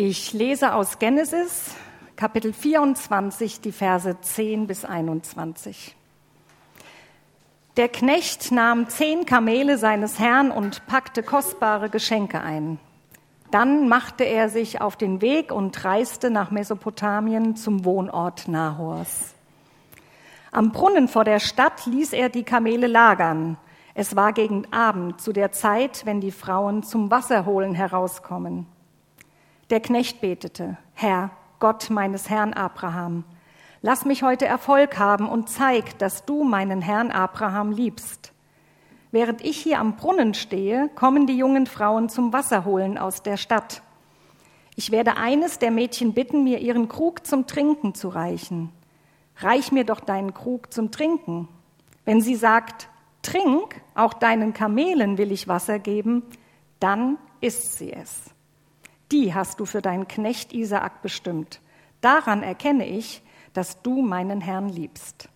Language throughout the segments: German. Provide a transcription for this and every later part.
Ich lese aus Genesis, Kapitel 24, die Verse 10 bis 21. Der Knecht nahm zehn Kamele seines Herrn und packte kostbare Geschenke ein. Dann machte er sich auf den Weg und reiste nach Mesopotamien zum Wohnort Nahors. Am Brunnen vor der Stadt ließ er die Kamele lagern. Es war gegen Abend, zu der Zeit, wenn die Frauen zum Wasserholen herauskommen. Der Knecht betete, Herr, Gott meines Herrn Abraham, lass mich heute Erfolg haben und zeig, dass du meinen Herrn Abraham liebst. Während ich hier am Brunnen stehe, kommen die jungen Frauen zum Wasserholen aus der Stadt. Ich werde eines der Mädchen bitten, mir ihren Krug zum Trinken zu reichen. Reich mir doch deinen Krug zum Trinken. Wenn sie sagt, trink, auch deinen Kamelen will ich Wasser geben, dann ist sie es. Die hast du für deinen Knecht Isaak bestimmt. Daran erkenne ich, dass du meinen Herrn liebst.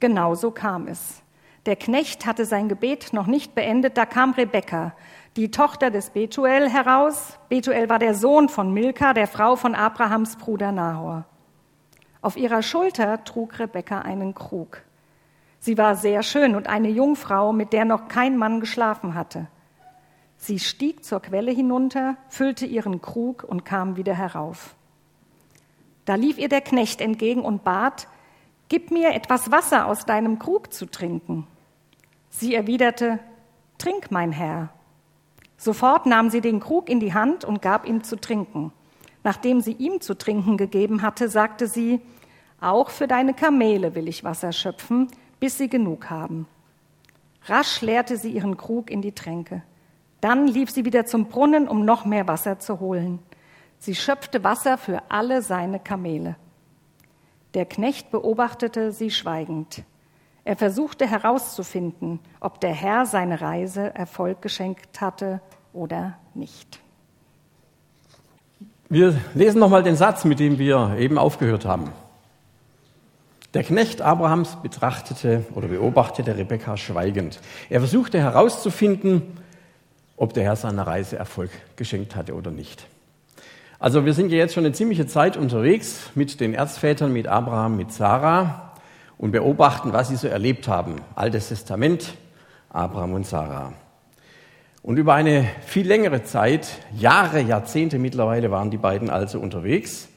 Genauso kam es. Der Knecht hatte sein Gebet noch nicht beendet, da kam Rebekka, die Tochter des Betuel, heraus. Betuel war der Sohn von Milka, der Frau von Abrahams Bruder Nahor. Auf ihrer Schulter trug Rebekka einen Krug. Sie war sehr schön und eine Jungfrau, mit der noch kein Mann geschlafen hatte. Sie stieg zur Quelle hinunter, füllte ihren Krug und kam wieder herauf. Da lief ihr der Knecht entgegen und bat, Gib mir etwas Wasser aus deinem Krug zu trinken. Sie erwiderte, Trink, mein Herr. Sofort nahm sie den Krug in die Hand und gab ihm zu trinken. Nachdem sie ihm zu trinken gegeben hatte, sagte sie, Auch für deine Kamele will ich Wasser schöpfen, bis sie genug haben. Rasch leerte sie ihren Krug in die Tränke. Dann lief sie wieder zum Brunnen, um noch mehr Wasser zu holen. Sie schöpfte Wasser für alle seine Kamele. Der Knecht beobachtete sie schweigend. Er versuchte herauszufinden, ob der Herr seine Reise Erfolg geschenkt hatte oder nicht. Wir lesen nochmal den Satz, mit dem wir eben aufgehört haben. Der Knecht Abrahams betrachtete oder beobachtete Rebekka schweigend. Er versuchte herauszufinden, ob der Herr seiner Reise Erfolg geschenkt hatte oder nicht. Also wir sind ja jetzt schon eine ziemliche Zeit unterwegs mit den Erzvätern, mit Abraham, mit Sarah und beobachten, was sie so erlebt haben. Altes Testament, Abraham und Sarah. Und über eine viel längere Zeit, Jahre, Jahrzehnte mittlerweile waren die beiden also unterwegs.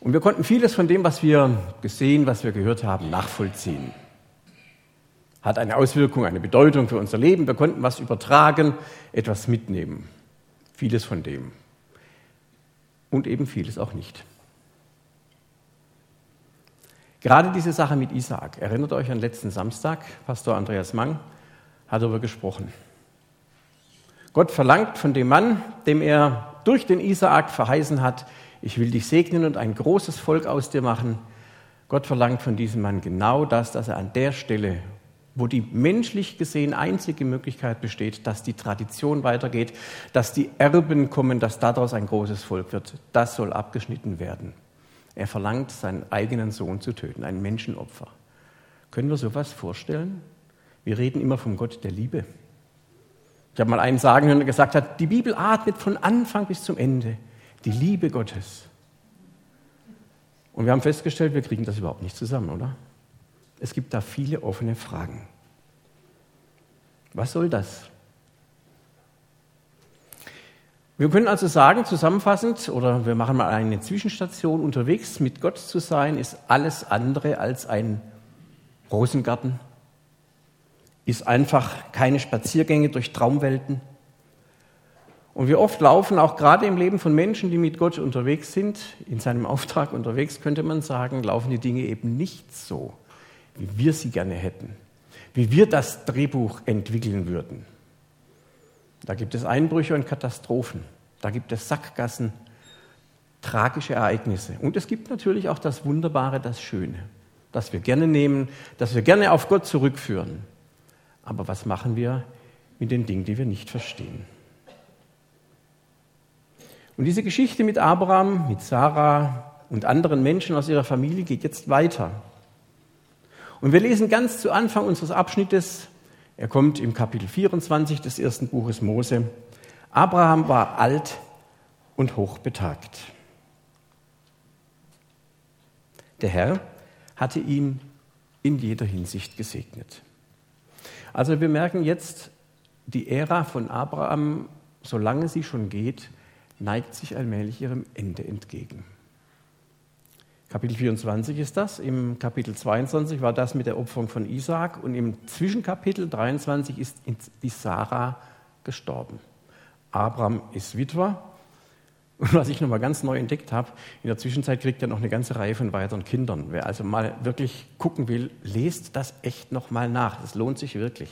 Und wir konnten vieles von dem, was wir gesehen, was wir gehört haben, nachvollziehen. Hat eine Auswirkung, eine Bedeutung für unser Leben. Wir konnten was übertragen, etwas mitnehmen. Vieles von dem. Und eben vieles auch nicht. Gerade diese Sache mit Isaak, erinnert euch an letzten Samstag, Pastor Andreas Mang hat darüber gesprochen. Gott verlangt von dem Mann, dem er durch den Isaak verheißen hat, ich will dich segnen und ein großes Volk aus dir machen. Gott verlangt von diesem Mann genau das, dass er an der Stelle, wo die menschlich gesehen einzige Möglichkeit besteht, dass die Tradition weitergeht, dass die Erben kommen, dass daraus ein großes Volk wird, das soll abgeschnitten werden. Er verlangt, seinen eigenen Sohn zu töten, ein Menschenopfer. Können wir sowas vorstellen? Wir reden immer vom Gott der Liebe. Ich habe mal einen sagen hören, der gesagt hat, die Bibel atmet von Anfang bis zum Ende die Liebe Gottes. Und wir haben festgestellt, wir kriegen das überhaupt nicht zusammen, oder? Es gibt da viele offene Fragen. Was soll das? Wir können also sagen, zusammenfassend, oder wir machen mal eine Zwischenstation, unterwegs mit Gott zu sein, ist alles andere als ein Rosengarten, ist einfach keine Spaziergänge durch Traumwelten. Und wie oft laufen auch gerade im Leben von Menschen, die mit Gott unterwegs sind, in seinem Auftrag unterwegs, könnte man sagen, laufen die Dinge eben nicht so, wie wir sie gerne hätten, wie wir das Drehbuch entwickeln würden. Da gibt es Einbrüche und Katastrophen. Da gibt es Sackgassen, tragische Ereignisse. Und es gibt natürlich auch das Wunderbare, das Schöne, das wir gerne nehmen, das wir gerne auf Gott zurückführen. Aber was machen wir mit den Dingen, die wir nicht verstehen? Und diese Geschichte mit Abraham, mit Sarah und anderen Menschen aus ihrer Familie geht jetzt weiter. Und wir lesen ganz zu Anfang unseres Abschnittes, er kommt im Kapitel 24 des ersten Buches Mose, Abraham war alt und hochbetagt. Der Herr hatte ihn in jeder Hinsicht gesegnet. Also wir merken jetzt, die Ära von Abraham, solange sie schon geht, neigt sich allmählich ihrem Ende entgegen. Kapitel 24 ist das, im Kapitel 22 war das mit der Opferung von Isaak und im Zwischenkapitel 23 ist die Sarah gestorben. Abraham ist Witwer und was ich nochmal ganz neu entdeckt habe, in der Zwischenzeit kriegt er noch eine ganze Reihe von weiteren Kindern. Wer also mal wirklich gucken will, lest das echt nochmal nach. Das lohnt sich wirklich.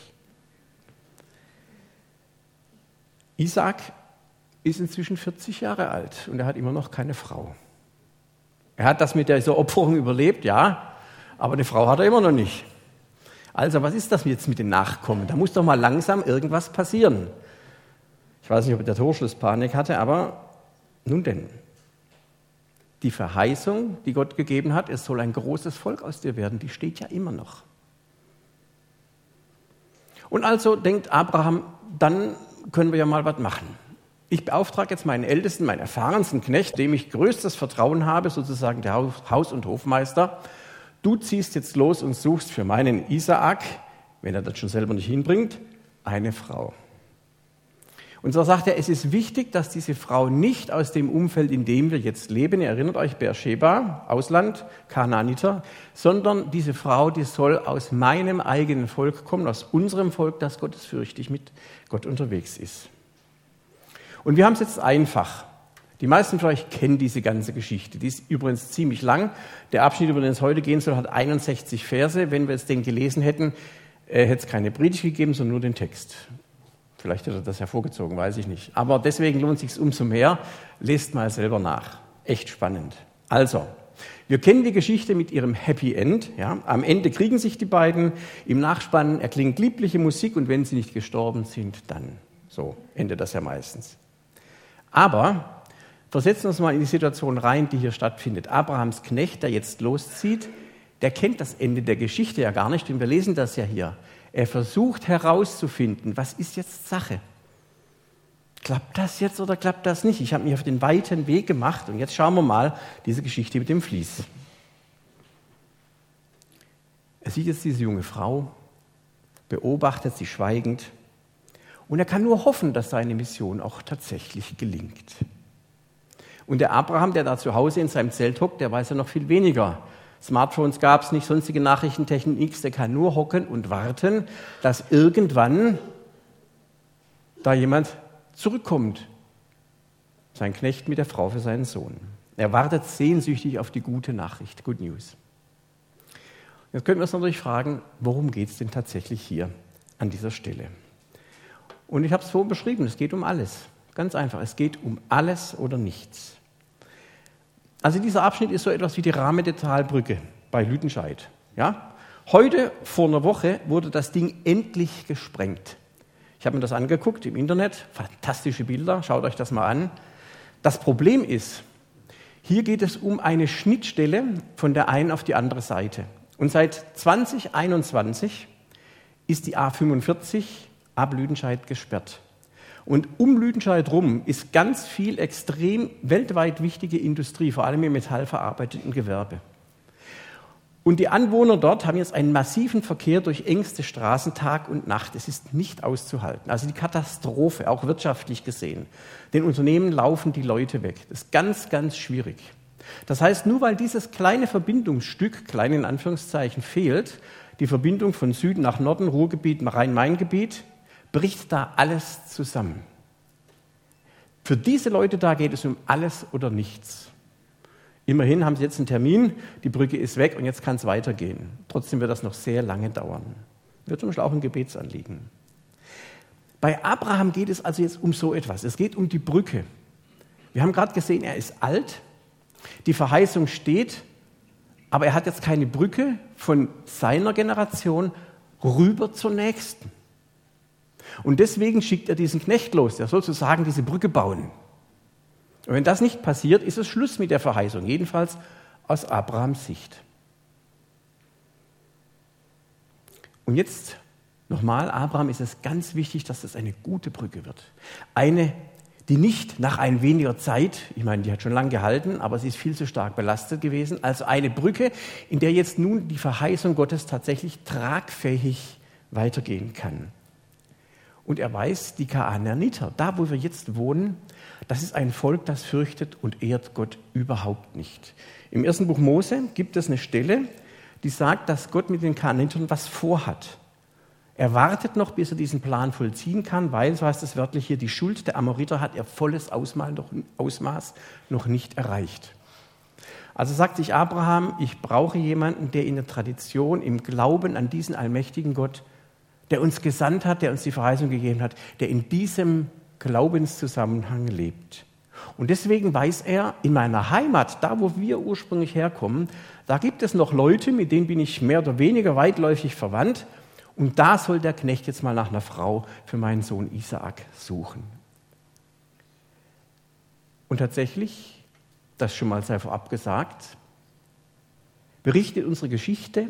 Isaac ist inzwischen 40 Jahre alt und er hat immer noch keine Frau. Er hat das mit dieser Opferung überlebt, ja, aber eine Frau hat er immer noch nicht. Also, was ist das jetzt mit den Nachkommen? Da muss doch mal langsam irgendwas passieren. Ich weiß nicht, ob der Torschluss Panik hatte, aber nun denn, die Verheißung, die Gott gegeben hat, es soll ein großes Volk aus dir werden, die steht ja immer noch. Und also denkt Abraham, dann können wir ja mal was machen. Ich beauftrage jetzt meinen ältesten, meinen erfahrensten Knecht, dem ich größtes Vertrauen habe, sozusagen der Haus- und Hofmeister. Du ziehst jetzt los und suchst für meinen Isaak, wenn er das schon selber nicht hinbringt, eine Frau. Und so sagt er, es ist wichtig, dass diese Frau nicht aus dem Umfeld, in dem wir jetzt leben, ihr erinnert euch, Beersheba, Ausland, Kanaaniter, sondern diese Frau, die soll aus meinem eigenen Volk kommen, aus unserem Volk, das gottesfürchtig mit Gott unterwegs ist. Und wir haben es jetzt einfach. Die meisten von euch kennen diese ganze Geschichte. Die ist übrigens ziemlich lang. Der Abschnitt, über den es heute gehen soll, hat 61 Verse. Wenn wir jetzt den gelesen hätten, äh, hätte es keine Predigt gegeben, sondern nur den Text. Vielleicht hat er das hervorgezogen, weiß ich nicht. Aber deswegen lohnt es sich umso mehr. Lest mal selber nach. Echt spannend. Also, wir kennen die Geschichte mit ihrem Happy End. Ja? Am Ende kriegen sich die beiden. Im Nachspann erklingt liebliche Musik und wenn sie nicht gestorben sind, dann. So endet das ja meistens. Aber versetzen wir uns mal in die Situation rein, die hier stattfindet. Abrahams Knecht, der jetzt loszieht, der kennt das Ende der Geschichte ja gar nicht, denn wir lesen das ja hier. Er versucht herauszufinden, was ist jetzt Sache? Klappt das jetzt oder klappt das nicht? Ich habe mich auf den weiten Weg gemacht und jetzt schauen wir mal diese Geschichte mit dem Vlies. Er sieht jetzt diese junge Frau, beobachtet sie schweigend und er kann nur hoffen, dass seine Mission auch tatsächlich gelingt. Und der Abraham, der da zu Hause in seinem Zelt hockt, der weiß ja noch viel weniger Smartphones gab es nicht, sonstige Nachrichtentechnik. Der kann nur hocken und warten, dass irgendwann da jemand zurückkommt. Sein Knecht mit der Frau für seinen Sohn. Er wartet sehnsüchtig auf die gute Nachricht, Good News. Jetzt können wir uns natürlich fragen, worum geht es denn tatsächlich hier an dieser Stelle? Und ich habe es vorhin beschrieben, es geht um alles. Ganz einfach, es geht um alles oder nichts. Also dieser Abschnitt ist so etwas wie die Rahme der Talbrücke bei Lüdenscheid. Ja? Heute, vor einer Woche, wurde das Ding endlich gesprengt. Ich habe mir das angeguckt im Internet, fantastische Bilder, schaut euch das mal an. Das Problem ist, hier geht es um eine Schnittstelle von der einen auf die andere Seite. Und seit 2021 ist die A45 ab Lüdenscheid gesperrt. Und um Lüdenscheid rum ist ganz viel extrem weltweit wichtige Industrie, vor allem im metallverarbeitenden Gewerbe. Und die Anwohner dort haben jetzt einen massiven Verkehr durch engste Straßen Tag und Nacht. Es ist nicht auszuhalten. Also die Katastrophe, auch wirtschaftlich gesehen. Den Unternehmen laufen die Leute weg. Das ist ganz, ganz schwierig. Das heißt, nur weil dieses kleine Verbindungsstück, klein in Anführungszeichen, fehlt, die Verbindung von Süden nach Norden, Ruhrgebiet, Rhein-Main-Gebiet, bricht da alles zusammen. Für diese Leute da geht es um alles oder nichts. Immerhin haben sie jetzt einen Termin, die Brücke ist weg und jetzt kann es weitergehen. Trotzdem wird das noch sehr lange dauern. Wird zum Beispiel auch ein Gebetsanliegen. Bei Abraham geht es also jetzt um so etwas. Es geht um die Brücke. Wir haben gerade gesehen, er ist alt, die Verheißung steht, aber er hat jetzt keine Brücke von seiner Generation rüber zur nächsten. Und deswegen schickt er diesen Knecht los, der sozusagen diese Brücke bauen. Und wenn das nicht passiert, ist es Schluss mit der Verheißung, jedenfalls aus Abrahams Sicht. Und jetzt nochmal, Abraham ist es ganz wichtig, dass das eine gute Brücke wird. Eine, die nicht nach ein weniger Zeit, ich meine, die hat schon lange gehalten, aber sie ist viel zu stark belastet gewesen, also eine Brücke, in der jetzt nun die Verheißung Gottes tatsächlich tragfähig weitergehen kann. Und er weiß, die Kanaaniter, da wo wir jetzt wohnen, das ist ein Volk, das fürchtet und ehrt Gott überhaupt nicht. Im ersten Buch Mose gibt es eine Stelle, die sagt, dass Gott mit den Kanaanitern was vorhat. Er wartet noch, bis er diesen Plan vollziehen kann, weil, so heißt es wörtlich hier, die Schuld der Amoriter hat er volles Ausmaß noch nicht erreicht. Also sagt sich Abraham, ich brauche jemanden, der in der Tradition, im Glauben an diesen allmächtigen Gott, der uns gesandt hat, der uns die Verheißung gegeben hat, der in diesem Glaubenszusammenhang lebt. Und deswegen weiß er, in meiner Heimat, da wo wir ursprünglich herkommen, da gibt es noch Leute, mit denen bin ich mehr oder weniger weitläufig verwandt. Und da soll der Knecht jetzt mal nach einer Frau für meinen Sohn Isaak suchen. Und tatsächlich, das schon mal sei vorab gesagt, berichtet unsere Geschichte,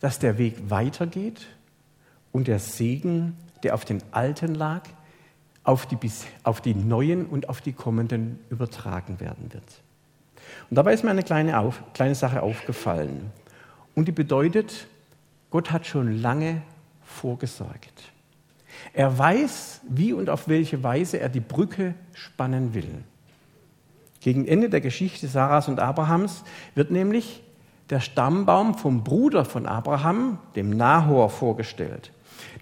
dass der Weg weitergeht und der Segen, der auf den Alten lag, auf die, auf die neuen und auf die kommenden übertragen werden wird. Und dabei ist mir eine kleine, auf, kleine Sache aufgefallen. Und die bedeutet, Gott hat schon lange vorgesorgt. Er weiß, wie und auf welche Weise er die Brücke spannen will. Gegen Ende der Geschichte Sarahs und Abrahams wird nämlich der Stammbaum vom Bruder von Abraham, dem Nahor, vorgestellt.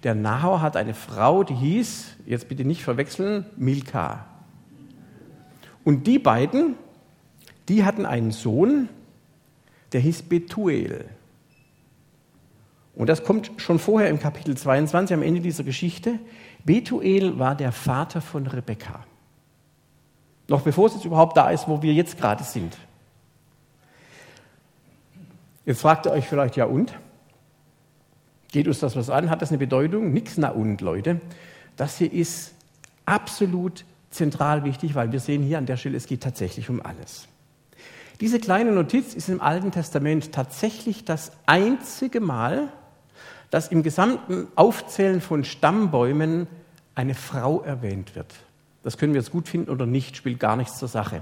Der Nahor hat eine Frau, die hieß, jetzt bitte nicht verwechseln, Milka. Und die beiden, die hatten einen Sohn, der hieß Betuel. Und das kommt schon vorher im Kapitel 22 am Ende dieser Geschichte. Betuel war der Vater von Rebekka. Noch bevor es jetzt überhaupt da ist, wo wir jetzt gerade sind. Jetzt fragt ihr euch vielleicht, ja und? Geht uns das was an? Hat das eine Bedeutung? Nix na und, Leute. Das hier ist absolut zentral wichtig, weil wir sehen hier an der Stelle, es geht tatsächlich um alles. Diese kleine Notiz ist im Alten Testament tatsächlich das einzige Mal, dass im gesamten Aufzählen von Stammbäumen eine Frau erwähnt wird. Das können wir jetzt gut finden oder nicht, spielt gar nichts zur Sache.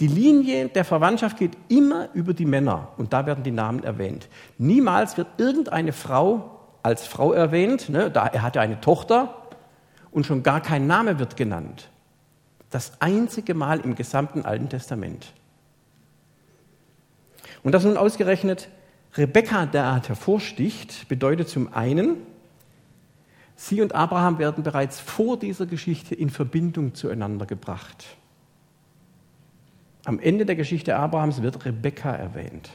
Die Linie der Verwandtschaft geht immer über die Männer und da werden die Namen erwähnt. Niemals wird irgendeine Frau als Frau erwähnt, ne, da, er hatte eine Tochter und schon gar kein Name wird genannt. Das einzige Mal im gesamten Alten Testament. Und dass nun ausgerechnet Rebekka derart hervorsticht, bedeutet zum einen, sie und Abraham werden bereits vor dieser Geschichte in Verbindung zueinander gebracht. Am Ende der Geschichte Abrahams wird Rebekka erwähnt.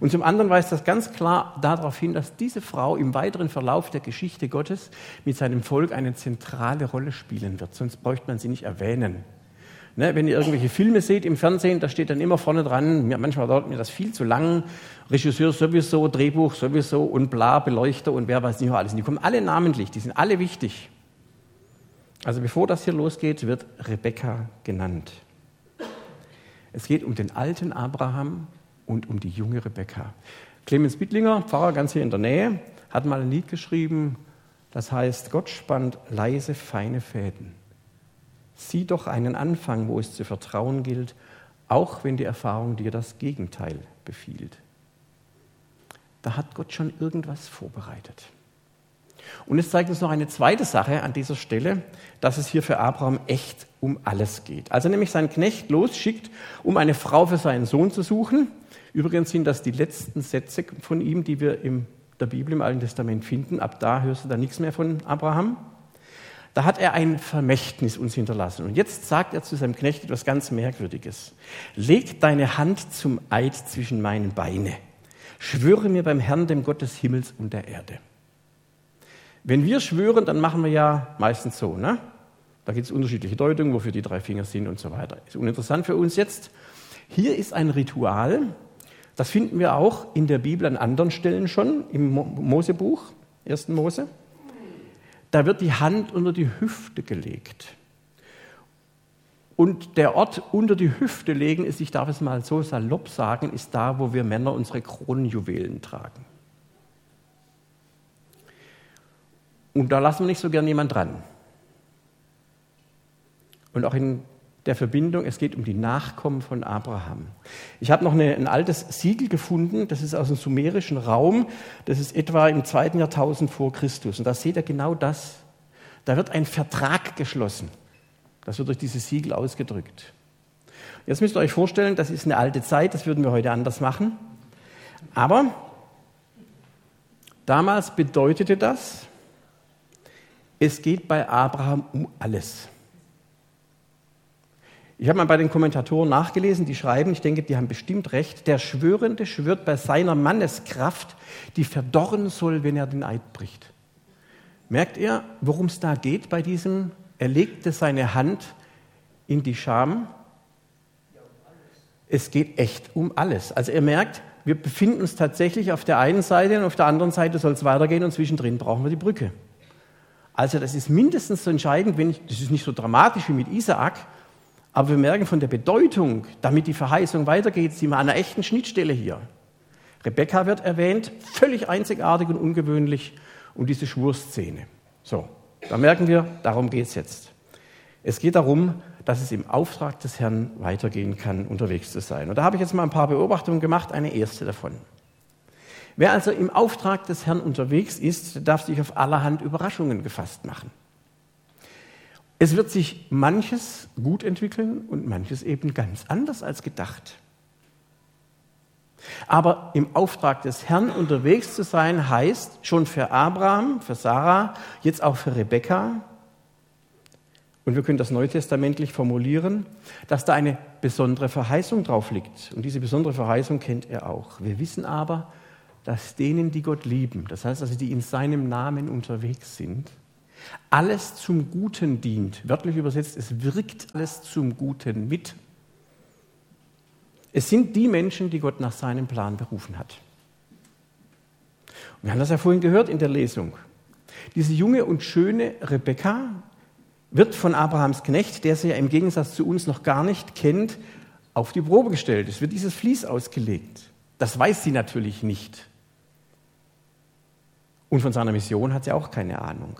Und zum anderen weist das ganz klar darauf hin, dass diese Frau im weiteren Verlauf der Geschichte Gottes mit seinem Volk eine zentrale Rolle spielen wird. Sonst bräuchte man sie nicht erwähnen. Ne, wenn ihr irgendwelche Filme seht im Fernsehen, da steht dann immer vorne dran, manchmal dauert mir das viel zu lang, Regisseur sowieso, Drehbuch sowieso und bla, Beleuchter und wer weiß nicht noch alles. Und die kommen alle namentlich, die sind alle wichtig. Also bevor das hier losgeht, wird Rebekka genannt. Es geht um den alten Abraham und um die junge Rebekka. Clemens Bittlinger, Pfarrer ganz hier in der Nähe, hat mal ein Lied geschrieben, das heißt, Gott spannt leise, feine Fäden. Sieh doch einen Anfang, wo es zu vertrauen gilt, auch wenn die Erfahrung dir das Gegenteil befiehlt. Da hat Gott schon irgendwas vorbereitet. Und es zeigt uns noch eine zweite Sache an dieser Stelle, dass es hier für Abraham echt um alles geht. Als er nämlich seinen Knecht losschickt, um eine Frau für seinen Sohn zu suchen, übrigens sind das die letzten Sätze von ihm, die wir in der Bibel im Alten Testament finden, ab da hörst du da nichts mehr von Abraham, da hat er ein Vermächtnis uns hinterlassen. Und jetzt sagt er zu seinem Knecht etwas ganz Merkwürdiges. Leg deine Hand zum Eid zwischen meinen Beine. Schwöre mir beim Herrn, dem Gott des Himmels und der Erde. Wenn wir schwören, dann machen wir ja meistens so. Ne? Da gibt es unterschiedliche Deutungen, wofür die drei Finger sind und so weiter. Ist uninteressant für uns jetzt. Hier ist ein Ritual, das finden wir auch in der Bibel an anderen Stellen schon, im Mosebuch, 1. Mose. Da wird die Hand unter die Hüfte gelegt. Und der Ort unter die Hüfte legen ist, ich darf es mal so salopp sagen, ist da, wo wir Männer unsere Kronjuwelen tragen. Und da lassen wir nicht so gern jemand dran. und auch in der Verbindung, es geht um die Nachkommen von Abraham. Ich habe noch eine, ein altes Siegel gefunden, das ist aus dem sumerischen Raum, das ist etwa im zweiten Jahrtausend vor Christus. Und da seht ihr genau das. Da wird ein Vertrag geschlossen. Das wird durch dieses Siegel ausgedrückt. Jetzt müsst ihr euch vorstellen, das ist eine alte Zeit, das würden wir heute anders machen. Aber damals bedeutete das, es geht bei Abraham um alles. Ich habe mal bei den Kommentatoren nachgelesen, die schreiben, ich denke, die haben bestimmt recht, der Schwörende schwört bei seiner Manneskraft, die verdorren soll, wenn er den Eid bricht. Merkt ihr, worum es da geht bei diesem? Er legte seine Hand in die Scham. Es geht echt um alles. Also ihr merkt, wir befinden uns tatsächlich auf der einen Seite und auf der anderen Seite soll es weitergehen und zwischendrin brauchen wir die Brücke. Also das ist mindestens so entscheidend, wenn ich, das ist nicht so dramatisch wie mit Isaak, aber wir merken von der Bedeutung, damit die Verheißung weitergeht, sind wir an einer echten Schnittstelle hier. Rebekka wird erwähnt, völlig einzigartig und ungewöhnlich, und diese Schwurszene. So, da merken wir, darum geht es jetzt. Es geht darum, dass es im Auftrag des Herrn weitergehen kann, unterwegs zu sein. Und da habe ich jetzt mal ein paar Beobachtungen gemacht, eine erste davon. Wer also im Auftrag des Herrn unterwegs ist, darf sich auf allerhand Überraschungen gefasst machen. Es wird sich manches gut entwickeln und manches eben ganz anders als gedacht. Aber im Auftrag des Herrn unterwegs zu sein, heißt schon für Abraham, für Sarah, jetzt auch für Rebekka, und wir können das neutestamentlich formulieren, dass da eine besondere Verheißung drauf liegt. Und diese besondere Verheißung kennt er auch. Wir wissen aber, dass denen, die Gott lieben, das heißt also, die in seinem Namen unterwegs sind, alles zum Guten dient. Wörtlich übersetzt, es wirkt alles zum Guten mit. Es sind die Menschen, die Gott nach seinem Plan berufen hat. wir haben das ja vorhin gehört in der Lesung. Diese junge und schöne Rebekka wird von Abrahams Knecht, der sie ja im Gegensatz zu uns noch gar nicht kennt, auf die Probe gestellt. Es wird dieses Vlies ausgelegt. Das weiß sie natürlich nicht. Und von seiner Mission hat sie auch keine Ahnung.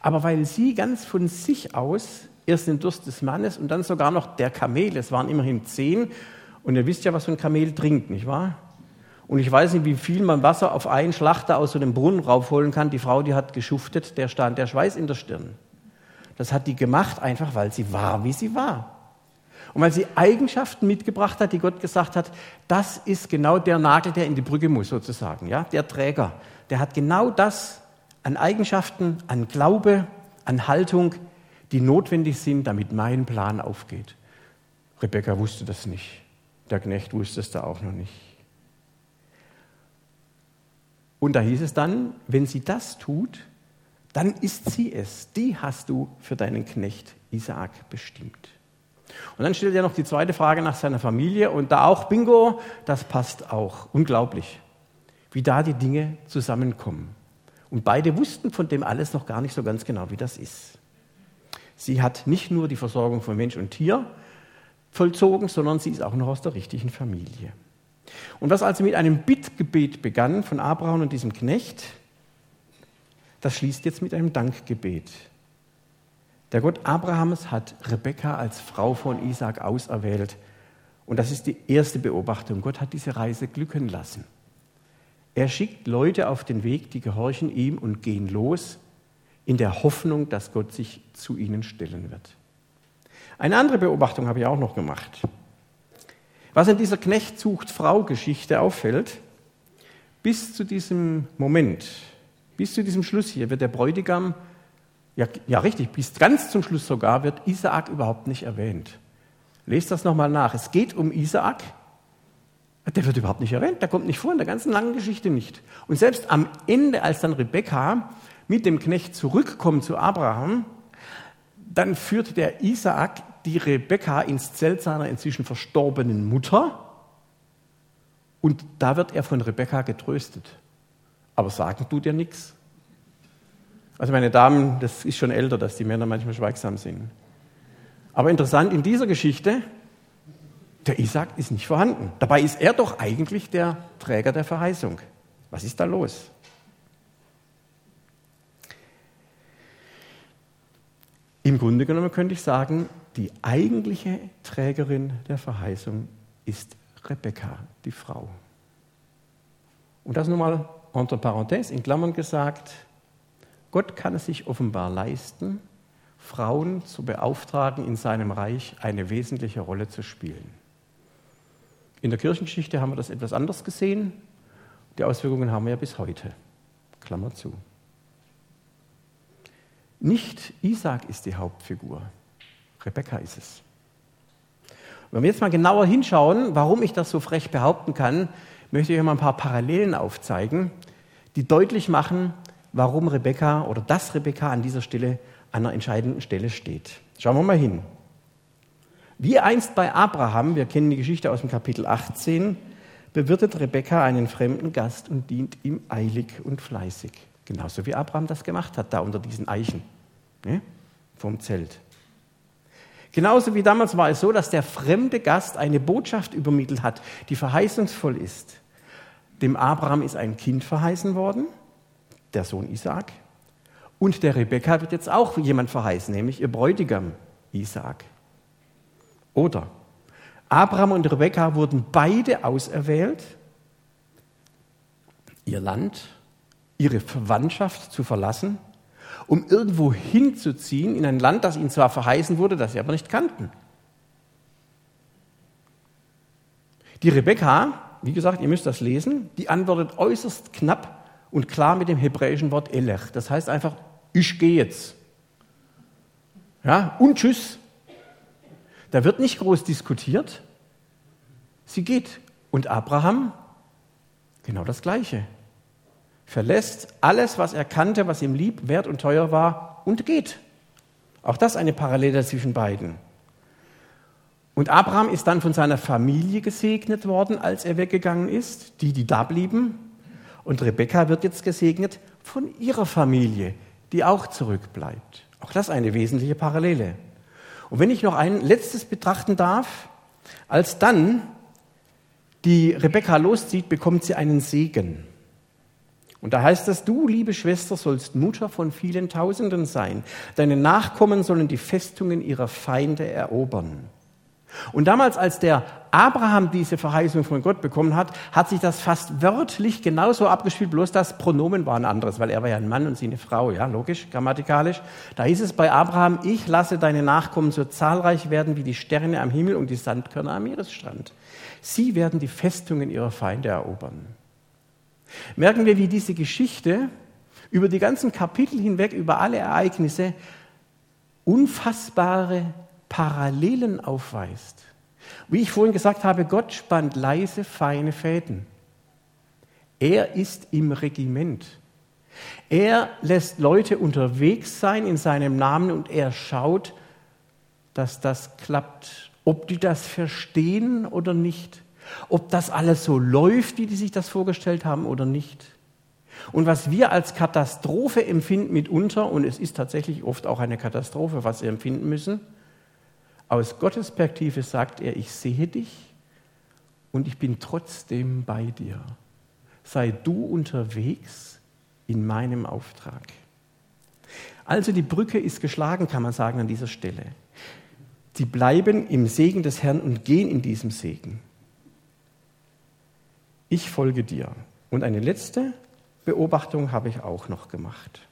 Aber weil sie ganz von sich aus erst den Durst des Mannes und dann sogar noch der Kamel, es waren immerhin zehn, und ihr wisst ja, was so ein Kamel trinkt, nicht wahr? Und ich weiß nicht, wie viel man Wasser auf einen Schlachter aus so einem Brunnen raufholen kann. Die Frau, die hat geschuftet, der stand der Schweiß in der Stirn. Das hat die gemacht, einfach weil sie war, wie sie war. Und weil sie Eigenschaften mitgebracht hat, die Gott gesagt hat, das ist genau der Nagel, der in die Brücke muss, sozusagen. Ja? Der Träger, der hat genau das an Eigenschaften, an Glaube, an Haltung, die notwendig sind, damit mein Plan aufgeht. Rebecca wusste das nicht. Der Knecht wusste es da auch noch nicht. Und da hieß es dann, wenn sie das tut, dann ist sie es. Die hast du für deinen Knecht Isaak bestimmt. Und dann stellt er noch die zweite Frage nach seiner Familie und da auch Bingo, das passt auch. Unglaublich, wie da die Dinge zusammenkommen. Und beide wussten von dem alles noch gar nicht so ganz genau, wie das ist. Sie hat nicht nur die Versorgung von Mensch und Tier vollzogen, sondern sie ist auch noch aus der richtigen Familie. Und was also mit einem Bittgebet begann von Abraham und diesem Knecht, das schließt jetzt mit einem Dankgebet. Der Gott Abrahams hat Rebekka als Frau von Isaac auserwählt. Und das ist die erste Beobachtung. Gott hat diese Reise glücken lassen. Er schickt Leute auf den Weg, die gehorchen ihm und gehen los, in der Hoffnung, dass Gott sich zu ihnen stellen wird. Eine andere Beobachtung habe ich auch noch gemacht. Was in dieser Knecht-Sucht-Frau-Geschichte auffällt, bis zu diesem Moment, bis zu diesem Schluss hier wird der Bräutigam, ja, ja richtig, bis ganz zum Schluss sogar wird Isaak überhaupt nicht erwähnt. Lest das nochmal nach. Es geht um Isaak. Der wird überhaupt nicht erwähnt, der kommt nicht vor in der ganzen langen Geschichte nicht. Und selbst am Ende, als dann Rebekka mit dem Knecht zurückkommt zu Abraham, dann führt der Isaak die Rebekka ins Zelt seiner inzwischen verstorbenen Mutter und da wird er von Rebekka getröstet. Aber sagen tut er nichts. Also meine Damen, das ist schon älter, dass die Männer manchmal schweigsam sind. Aber interessant in dieser Geschichte, der Isaac ist nicht vorhanden. Dabei ist er doch eigentlich der Träger der Verheißung. Was ist da los? Im Grunde genommen könnte ich sagen, die eigentliche Trägerin der Verheißung ist Rebekka, die Frau. Und das nochmal entre parenthèses, in Klammern gesagt, Gott kann es sich offenbar leisten, Frauen zu beauftragen, in seinem Reich eine wesentliche Rolle zu spielen. In der Kirchengeschichte haben wir das etwas anders gesehen. Die Auswirkungen haben wir ja bis heute. Klammer zu. Nicht Isaac ist die Hauptfigur, Rebekka ist es. Wenn wir jetzt mal genauer hinschauen, warum ich das so frech behaupten kann, möchte ich euch mal ein paar Parallelen aufzeigen, die deutlich machen, warum Rebekka oder dass Rebekka an dieser Stelle an einer entscheidenden Stelle steht. Schauen wir mal hin. Wie einst bei Abraham, wir kennen die Geschichte aus dem Kapitel 18, bewirtet Rebekka einen fremden Gast und dient ihm eilig und fleißig. Genauso wie Abraham das gemacht hat, da unter diesen Eichen ne, vom Zelt. Genauso wie damals war es so, dass der fremde Gast eine Botschaft übermittelt hat, die verheißungsvoll ist. Dem Abraham ist ein Kind verheißen worden, der Sohn Isaak. Und der Rebekka wird jetzt auch jemand verheißen, nämlich ihr Bräutigam Isaak. Oder Abraham und Rebekka wurden beide auserwählt, ihr Land, ihre Verwandtschaft zu verlassen, um irgendwo hinzuziehen in ein Land, das ihnen zwar verheißen wurde, das sie aber nicht kannten. Die Rebekka, wie gesagt, ihr müsst das lesen, die antwortet äußerst knapp und klar mit dem hebräischen Wort Elech. Das heißt einfach, ich gehe jetzt. Ja, und tschüss. Da wird nicht groß diskutiert. Sie geht. Und Abraham, genau das Gleiche. Verlässt alles, was er kannte, was ihm lieb, wert und teuer war, und geht. Auch das eine Parallele zwischen beiden. Und Abraham ist dann von seiner Familie gesegnet worden, als er weggegangen ist, die, die da blieben. Und Rebekka wird jetzt gesegnet von ihrer Familie, die auch zurückbleibt. Auch das eine wesentliche Parallele. Und wenn ich noch ein letztes betrachten darf, als dann die Rebekka loszieht, bekommt sie einen Segen. Und da heißt es, du, liebe Schwester, sollst Mutter von vielen Tausenden sein. Deine Nachkommen sollen die Festungen ihrer Feinde erobern. Und damals, als der Abraham diese Verheißung von Gott bekommen hat, hat sich das fast wörtlich genauso abgespielt, bloß das Pronomen war ein anderes, weil er war ja ein Mann und sie eine Frau, ja, logisch, grammatikalisch. Da hieß es bei Abraham, ich lasse deine Nachkommen so zahlreich werden wie die Sterne am Himmel und die Sandkörner am Meeresstrand. Sie werden die Festungen ihrer Feinde erobern. Merken wir, wie diese Geschichte über die ganzen Kapitel hinweg, über alle Ereignisse, unfassbare Parallelen aufweist. Wie ich vorhin gesagt habe, Gott spannt leise, feine Fäden. Er ist im Regiment. Er lässt Leute unterwegs sein in seinem Namen und er schaut, dass das klappt. Ob die das verstehen oder nicht. Ob das alles so läuft, wie die sich das vorgestellt haben oder nicht. Und was wir als Katastrophe empfinden mitunter, und es ist tatsächlich oft auch eine Katastrophe, was wir empfinden müssen, aus Gottes Perspektive sagt er, ich sehe dich und ich bin trotzdem bei dir. Sei du unterwegs in meinem Auftrag. Also die Brücke ist geschlagen, kann man sagen, an dieser Stelle. Sie bleiben im Segen des Herrn und gehen in diesem Segen. Ich folge dir. Und eine letzte Beobachtung habe ich auch noch gemacht.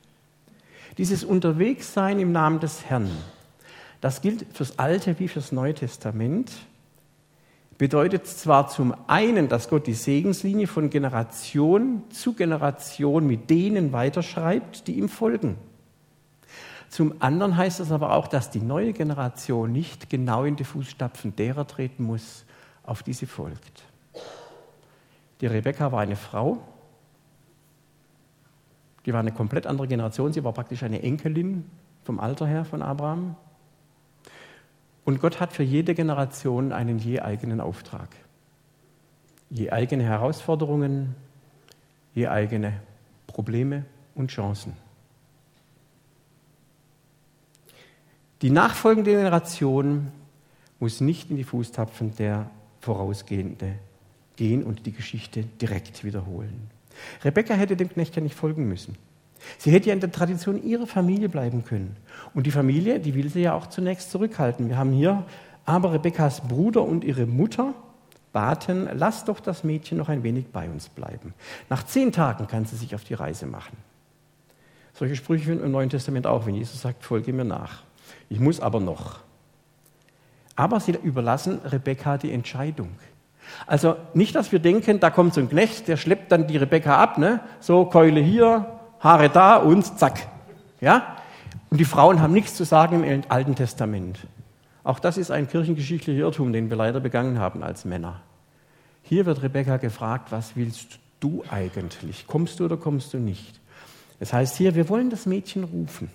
Dieses Unterwegssein im Namen des Herrn das gilt fürs Alte wie fürs Neue Testament. Bedeutet zwar zum einen, dass Gott die Segenslinie von Generation zu Generation mit denen weiterschreibt, die ihm folgen. Zum anderen heißt es aber auch, dass die neue Generation nicht genau in die Fußstapfen derer treten muss, auf die sie folgt. Die Rebekka war eine Frau, die war eine komplett andere Generation, sie war praktisch eine Enkelin vom Alter her von Abraham. Und Gott hat für jede Generation einen je eigenen Auftrag. Je eigene Herausforderungen, je eigene Probleme und Chancen. Die nachfolgende Generation muss nicht in die Fußtapfen der vorausgehende gehen und die Geschichte direkt wiederholen. Rebekka hätte dem Knecht ja nicht folgen müssen. Sie hätte ja in der Tradition ihrer Familie bleiben können. Und die Familie, die will sie ja auch zunächst zurückhalten. Wir haben hier aber Rebekkas Bruder und ihre Mutter baten, lass doch das Mädchen noch ein wenig bei uns bleiben. Nach zehn Tagen kann sie sich auf die Reise machen. Solche Sprüche finden wir im Neuen Testament auch, wenn Jesus sagt, folge mir nach. Ich muss aber noch. Aber sie überlassen Rebekka die Entscheidung. Also nicht, dass wir denken, da kommt so ein Knecht, der schleppt dann die Rebekka ab, ne? so Keule hier, Haare da und zack. Ja? Und die Frauen haben nichts zu sagen im Alten Testament. Auch das ist ein kirchengeschichtlicher Irrtum, den wir leider begangen haben als Männer. Hier wird Rebekka gefragt, was willst du eigentlich? Kommst du oder kommst du nicht? Es heißt hier, wir wollen das Mädchen rufen.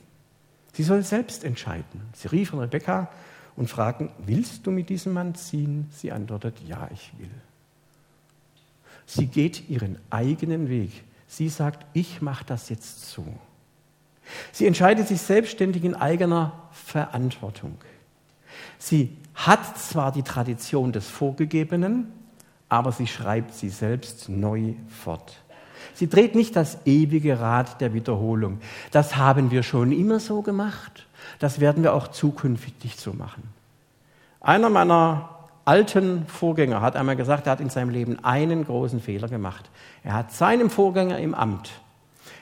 Sie soll selbst entscheiden. Sie riefen Rebekka und fragten, willst du mit diesem Mann ziehen? Sie antwortet, ja, ich will. Sie geht ihren eigenen Weg. Sie sagt, ich mache das jetzt so. Sie entscheidet sich selbstständig in eigener Verantwortung. Sie hat zwar die Tradition des Vorgegebenen, aber sie schreibt sie selbst neu fort. Sie dreht nicht das ewige Rad der Wiederholung. Das haben wir schon immer so gemacht. Das werden wir auch zukünftig so machen. Einer meiner alten Vorgänger hat einmal gesagt, er hat in seinem Leben einen großen Fehler gemacht. Er hat seinem Vorgänger im Amt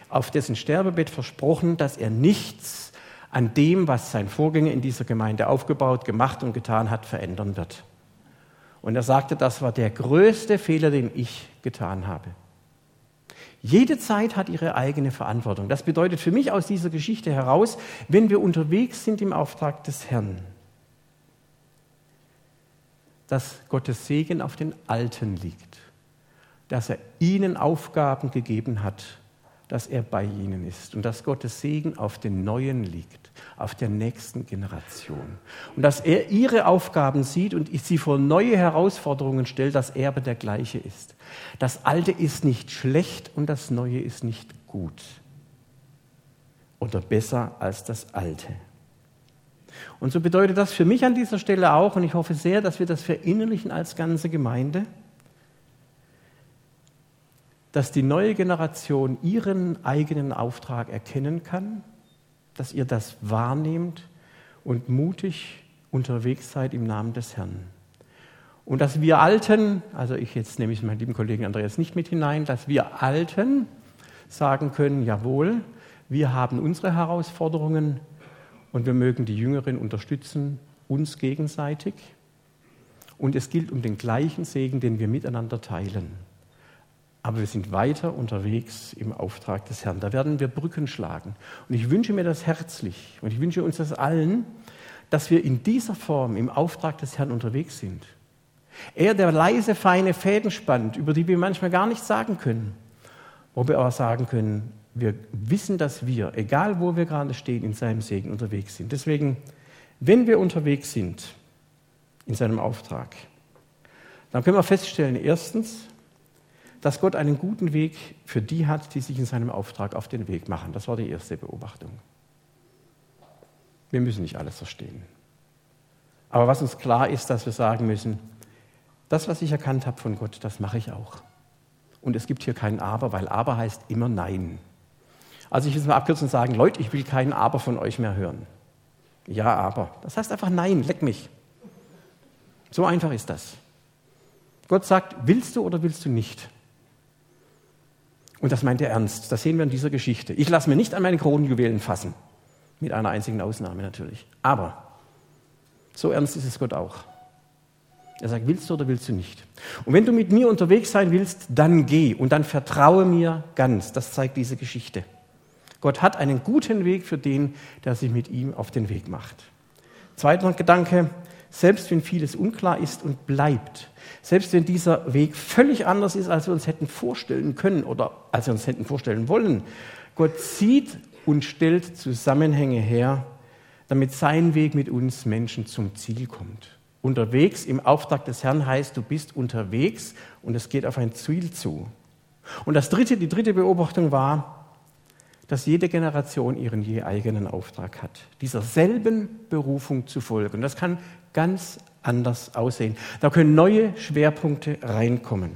auf dessen Sterbebett versprochen, dass er nichts an dem, was sein Vorgänger in dieser Gemeinde aufgebaut, gemacht und getan hat, verändern wird. Und er sagte, das war der größte Fehler, den ich getan habe. Jede Zeit hat ihre eigene Verantwortung. Das bedeutet für mich aus dieser Geschichte heraus, wenn wir unterwegs sind im Auftrag des Herrn, dass Gottes Segen auf den Alten liegt, dass er ihnen Aufgaben gegeben hat, dass er bei ihnen ist und dass Gottes Segen auf den Neuen liegt, auf der nächsten Generation. Und dass er ihre Aufgaben sieht und sie vor neue Herausforderungen stellt, dass er aber der gleiche ist. Das Alte ist nicht schlecht und das Neue ist nicht gut oder besser als das Alte. Und so bedeutet das für mich an dieser Stelle auch, und ich hoffe sehr, dass wir das verinnerlichen als ganze Gemeinde, dass die neue Generation ihren eigenen Auftrag erkennen kann, dass ihr das wahrnehmt und mutig unterwegs seid im Namen des Herrn. Und dass wir Alten, also ich jetzt nehme ich meinen lieben Kollegen Andreas nicht mit hinein, dass wir Alten sagen können, jawohl, wir haben unsere Herausforderungen und wir mögen die Jüngeren unterstützen, uns gegenseitig. Und es gilt um den gleichen Segen, den wir miteinander teilen aber wir sind weiter unterwegs im Auftrag des Herrn. Da werden wir Brücken schlagen. Und ich wünsche mir das herzlich und ich wünsche uns das allen, dass wir in dieser Form im Auftrag des Herrn unterwegs sind. Er, der leise, feine Fäden spannt, über die wir manchmal gar nichts sagen können, wo wir aber sagen können, wir wissen, dass wir, egal wo wir gerade stehen, in seinem Segen unterwegs sind. Deswegen, wenn wir unterwegs sind in seinem Auftrag, dann können wir feststellen, erstens, dass Gott einen guten Weg für die hat, die sich in seinem Auftrag auf den Weg machen. Das war die erste Beobachtung. Wir müssen nicht alles verstehen. Aber was uns klar ist, dass wir sagen müssen, das, was ich erkannt habe von Gott, das mache ich auch. Und es gibt hier kein Aber, weil Aber heißt immer Nein. Also ich will es mal abkürzen und sagen, Leute, ich will kein Aber von euch mehr hören. Ja, aber. Das heißt einfach Nein, leck mich. So einfach ist das. Gott sagt, willst du oder willst du nicht? Und das meint er ernst. Das sehen wir in dieser Geschichte. Ich lasse mir nicht an meine Kronenjuwelen fassen. Mit einer einzigen Ausnahme natürlich. Aber so ernst ist es Gott auch. Er sagt, willst du oder willst du nicht? Und wenn du mit mir unterwegs sein willst, dann geh und dann vertraue mir ganz. Das zeigt diese Geschichte. Gott hat einen guten Weg für den, der sich mit ihm auf den Weg macht. Zweiter Gedanke, selbst wenn vieles unklar ist und bleibt, selbst wenn dieser Weg völlig anders ist, als wir uns hätten vorstellen können oder als wir uns hätten vorstellen wollen, Gott sieht und stellt Zusammenhänge her, damit sein Weg mit uns Menschen zum Ziel kommt. Unterwegs im Auftrag des Herrn heißt, du bist unterwegs und es geht auf ein Ziel zu. Und das dritte, die dritte Beobachtung war, dass jede Generation ihren je eigenen Auftrag hat, dieser selben Berufung zu folgen. Das kann ganz anders aussehen. Da können neue Schwerpunkte reinkommen.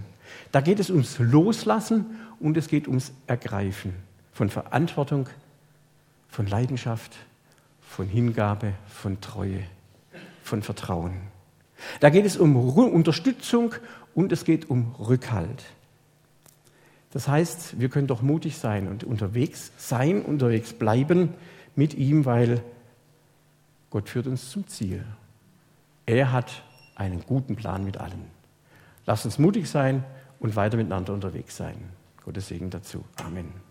Da geht es ums Loslassen und es geht ums Ergreifen von Verantwortung, von Leidenschaft, von Hingabe, von Treue, von Vertrauen. Da geht es um Unterstützung und es geht um Rückhalt. Das heißt, wir können doch mutig sein und unterwegs sein, unterwegs bleiben mit ihm, weil Gott führt uns zum Ziel. Er hat einen guten Plan mit allen. Lasst uns mutig sein und weiter miteinander unterwegs sein. Gottes Segen dazu. Amen.